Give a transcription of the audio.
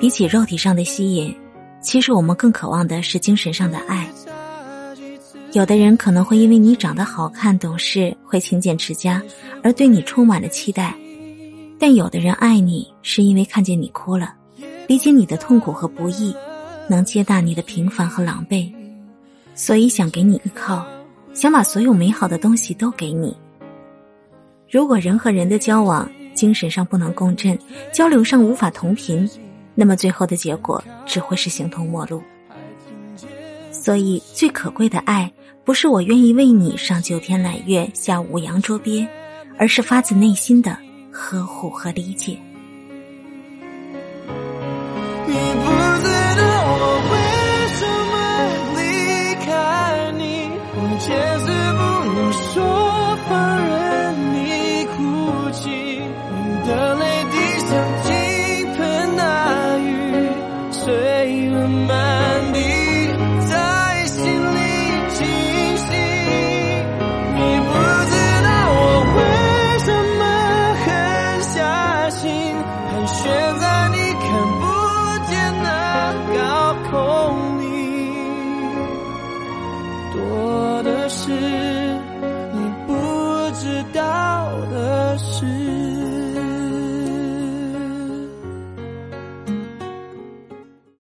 比起肉体上的吸引，其实我们更渴望的是精神上的爱。有的人可能会因为你长得好看、懂事、会勤俭持家，而对你充满了期待；但有的人爱你，是因为看见你哭了，理解你的痛苦和不易，能接纳你的平凡和狼狈，所以想给你依靠，想把所有美好的东西都给你。如果人和人的交往，精神上不能共振，交流上无法同频，那么最后的结果只会是形同陌路。所以最可贵的爱不是我愿意为你上九天揽月下五洋捉鳖而是发自内心的呵护和理解。你不知道我为什么离开你我不能说放任你哭泣你的泪慢慢地在心里清晰，你不知道我为什么狠下心，盘旋在你看不见的高空里，多的是。